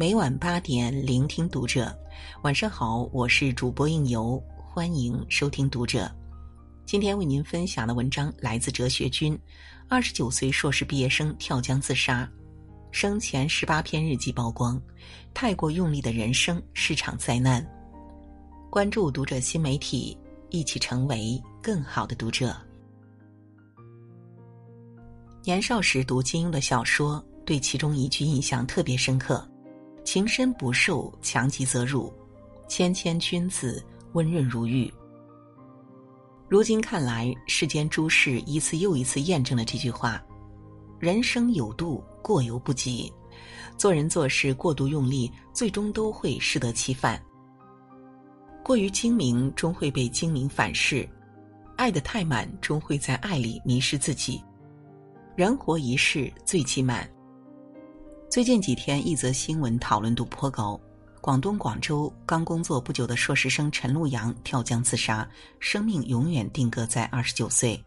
每晚八点，聆听读者。晚上好，我是主播应由，欢迎收听读者。今天为您分享的文章来自哲学君。二十九岁硕士毕业生跳江自杀，生前十八篇日记曝光，太过用力的人生是场灾难。关注读者新媒体，一起成为更好的读者。年少时读金庸的小说，对其中一句印象特别深刻。情深不寿，强极则辱；谦谦君子，温润如玉。如今看来，世间诸事一次又一次验证了这句话：人生有度，过犹不及。做人做事过度用力，最终都会适得其反。过于精明，终会被精明反噬；爱得太满，终会在爱里迷失自己。人活一世，最忌慢。最近几天，一则新闻讨论度颇高。广东广州刚工作不久的硕士生陈路阳跳江自杀，生命永远定格在二十九岁。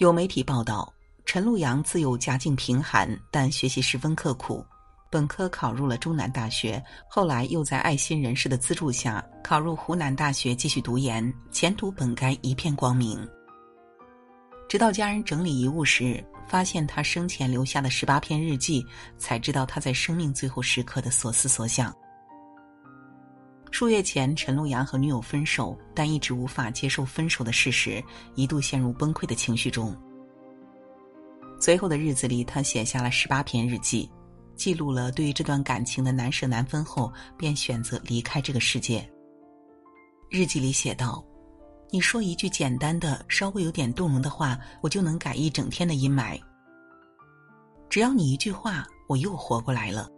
有媒体报道，陈路阳自幼家境贫寒，但学习十分刻苦，本科考入了中南大学，后来又在爱心人士的资助下考入湖南大学继续读研，前途本该一片光明。直到家人整理遗物时，发现他生前留下的十八篇日记，才知道他在生命最后时刻的所思所想。数月前，陈路阳和女友分手，但一直无法接受分手的事实，一度陷入崩溃的情绪中。随后的日子里，他写下了十八篇日记，记录了对于这段感情的难舍难分后，便选择离开这个世界。日记里写道。你说一句简单的、稍微有点动容的话，我就能改一整天的阴霾。只要你一句话，我又活过来了。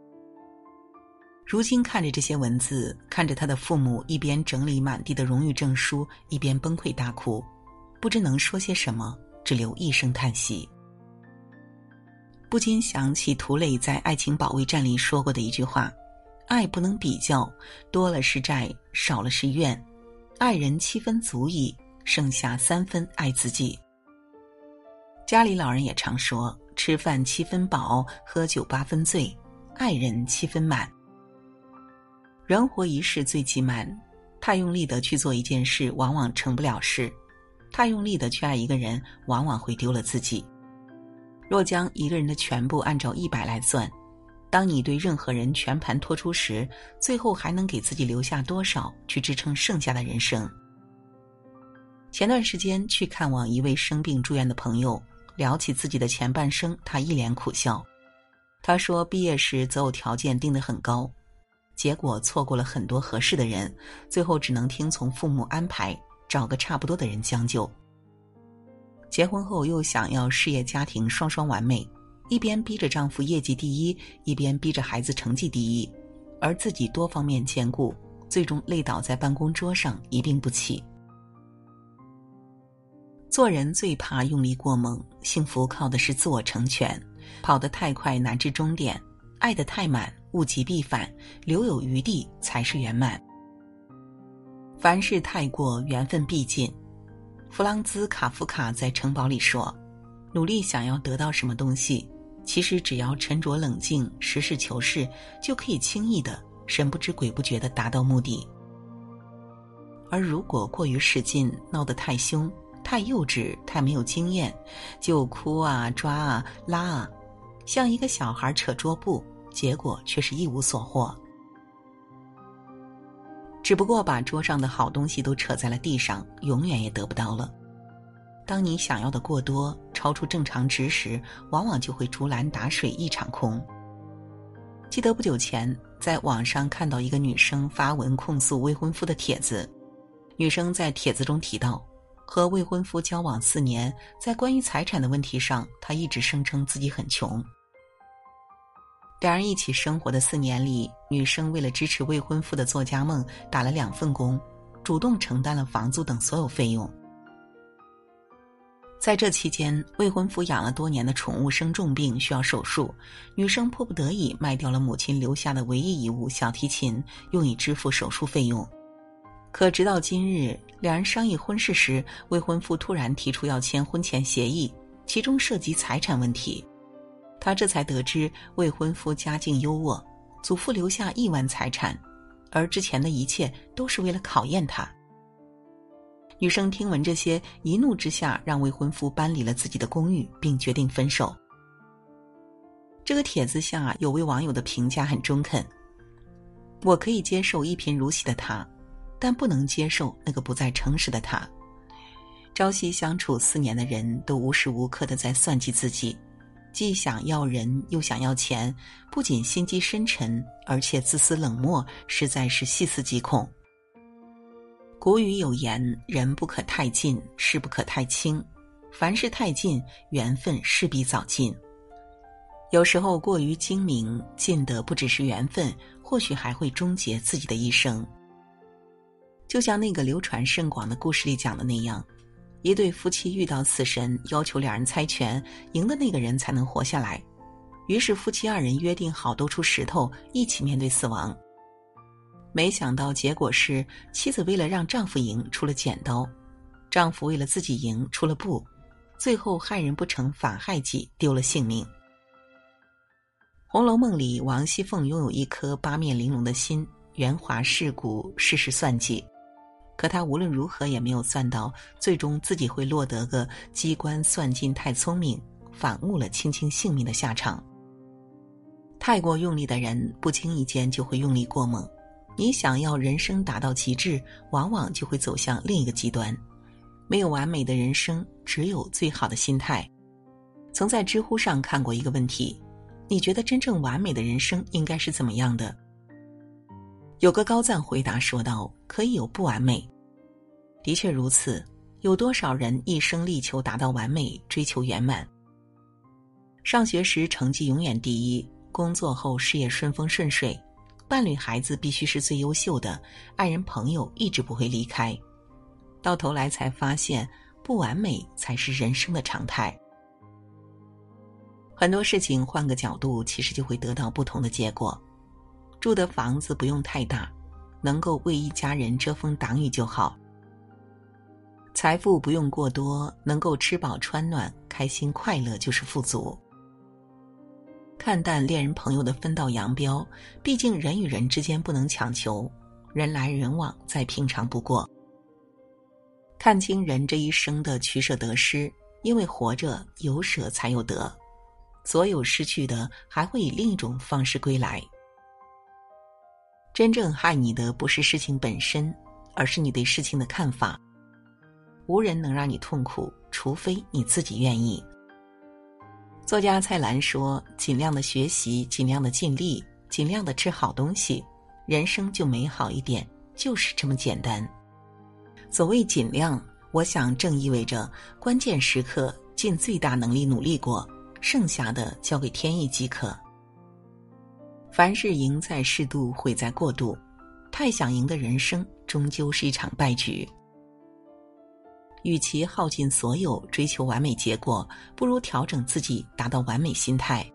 如今看着这些文字，看着他的父母一边整理满地的荣誉证书，一边崩溃大哭，不知能说些什么，只留一声叹息。不禁想起涂磊在《爱情保卫战》里说过的一句话：“爱不能比较，多了是债，少了是怨。”爱人七分足矣，剩下三分爱自己。家里老人也常说：吃饭七分饱，喝酒八分醉，爱人七分满。人活一世最忌满，太用力的去做一件事，往往成不了事；太用力的去爱一个人，往往会丢了自己。若将一个人的全部按照一百来算。当你对任何人全盘托出时，最后还能给自己留下多少去支撑剩下的人生？前段时间去看望一位生病住院的朋友，聊起自己的前半生，他一脸苦笑。他说：“毕业时择偶条件定得很高，结果错过了很多合适的人，最后只能听从父母安排，找个差不多的人将就。结婚后又想要事业家庭双双完美。”一边逼着丈夫业绩第一，一边逼着孩子成绩第一，而自己多方面兼顾，最终累倒在办公桌上一病不起。做人最怕用力过猛，幸福靠的是自我成全。跑得太快难至终点，爱得太满物极必反，留有余地才是圆满。凡事太过，缘分必尽。弗朗兹·卡夫卡在《城堡》里说：“努力想要得到什么东西。”其实只要沉着冷静、实事求是，就可以轻易的、神不知鬼不觉的达到目的。而如果过于使劲、闹得太凶、太幼稚、太没有经验，就哭啊、抓啊、拉啊，像一个小孩扯桌布，结果却是一无所获。只不过把桌上的好东西都扯在了地上，永远也得不到了。当你想要的过多，超出正常值时，往往就会竹篮打水一场空。记得不久前在网上看到一个女生发文控诉未婚夫的帖子，女生在帖子中提到，和未婚夫交往四年，在关于财产的问题上，她一直声称自己很穷。两人一起生活的四年里，女生为了支持未婚夫的作家梦，打了两份工，主动承担了房租等所有费用。在这期间，未婚夫养了多年的宠物生重病，需要手术。女生迫不得已卖掉了母亲留下的唯一遗物——小提琴，用以支付手术费用。可直到今日，两人商议婚事时，未婚夫突然提出要签婚前协议，其中涉及财产问题。她这才得知，未婚夫家境优渥，祖父留下亿万财产，而之前的一切都是为了考验他。女生听闻这些，一怒之下让未婚夫搬离了自己的公寓，并决定分手。这个帖子下有位网友的评价很中肯：“我可以接受一贫如洗的他，但不能接受那个不再诚实的他。朝夕相处四年的人都无时无刻的在算计自己，既想要人又想要钱，不仅心机深沉，而且自私冷漠，实在是细思极恐。”古语有言：“人不可太近，事不可太轻。凡事太近，缘分势必早尽。有时候过于精明，近的不只是缘分，或许还会终结自己的一生。”就像那个流传甚广的故事里讲的那样，一对夫妻遇到死神，要求两人猜拳，赢的那个人才能活下来。于是夫妻二人约定好兜出石头，一起面对死亡。没想到结果是，妻子为了让丈夫赢出了剪刀，丈夫为了自己赢出了布，最后害人不成反害己，丢了性命。《红楼梦》里，王熙凤拥有一颗八面玲珑的心，圆滑世故，事事算计，可她无论如何也没有算到，最终自己会落得个机关算尽太聪明，反误了卿卿性命的下场。太过用力的人，不经意间就会用力过猛。你想要人生达到极致，往往就会走向另一个极端。没有完美的人生，只有最好的心态。曾在知乎上看过一个问题：你觉得真正完美的人生应该是怎么样的？有个高赞回答说道：“可以有不完美。”的确如此，有多少人一生力求达到完美，追求圆满？上学时成绩永远第一，工作后事业顺风顺水。伴侣、孩子必须是最优秀的，爱人、朋友一直不会离开。到头来才发现，不完美才是人生的常态。很多事情换个角度，其实就会得到不同的结果。住的房子不用太大，能够为一家人遮风挡雨就好。财富不用过多，能够吃饱穿暖、开心快乐就是富足。看淡恋人朋友的分道扬镳，毕竟人与人之间不能强求，人来人往再平常不过。看清人这一生的取舍得失，因为活着有舍才有得，所有失去的还会以另一种方式归来。真正害你的不是事情本身，而是你对事情的看法。无人能让你痛苦，除非你自己愿意。作家蔡澜说：“尽量的学习，尽量的尽力，尽量的吃好东西，人生就美好一点，就是这么简单。”所谓“尽量”，我想正意味着关键时刻尽最大能力努力过，剩下的交给天意即可。凡事赢在适度，毁在过度。太想赢的人生，终究是一场败局。与其耗尽所有追求完美结果，不如调整自己，达到完美心态。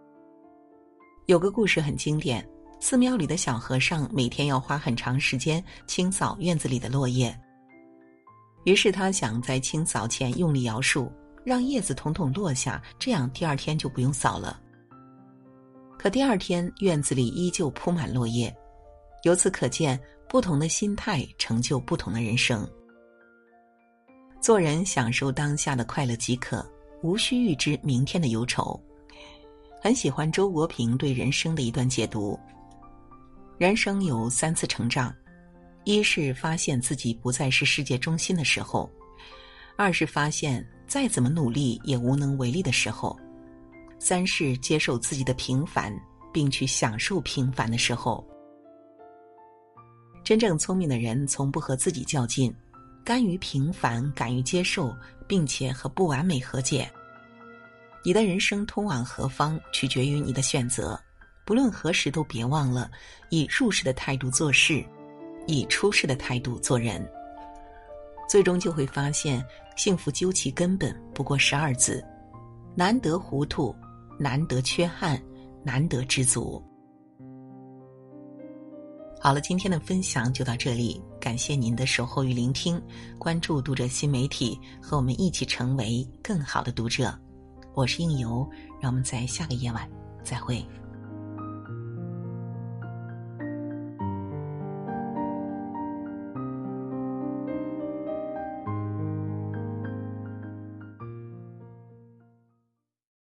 有个故事很经典：寺庙里的小和尚每天要花很长时间清扫院子里的落叶。于是他想在清扫前用力摇树，让叶子统统落下，这样第二天就不用扫了。可第二天院子里依旧铺满落叶。由此可见，不同的心态成就不同的人生。做人享受当下的快乐即可，无需预知明天的忧愁。很喜欢周国平对人生的一段解读：人生有三次成长，一是发现自己不再是世界中心的时候；二是发现再怎么努力也无能为力的时候；三是接受自己的平凡，并去享受平凡的时候。真正聪明的人，从不和自己较劲。甘于平凡，敢于接受，并且和不完美和解。你的人生通往何方，取决于你的选择。不论何时，都别忘了以入世的态度做事，以出世的态度做人。最终就会发现，幸福究其根本不过十二字：难得糊涂，难得缺憾，难得知足。好了，今天的分享就到这里，感谢您的守候与聆听，关注读者新媒体，和我们一起成为更好的读者。我是应由，让我们在下个夜晚再会。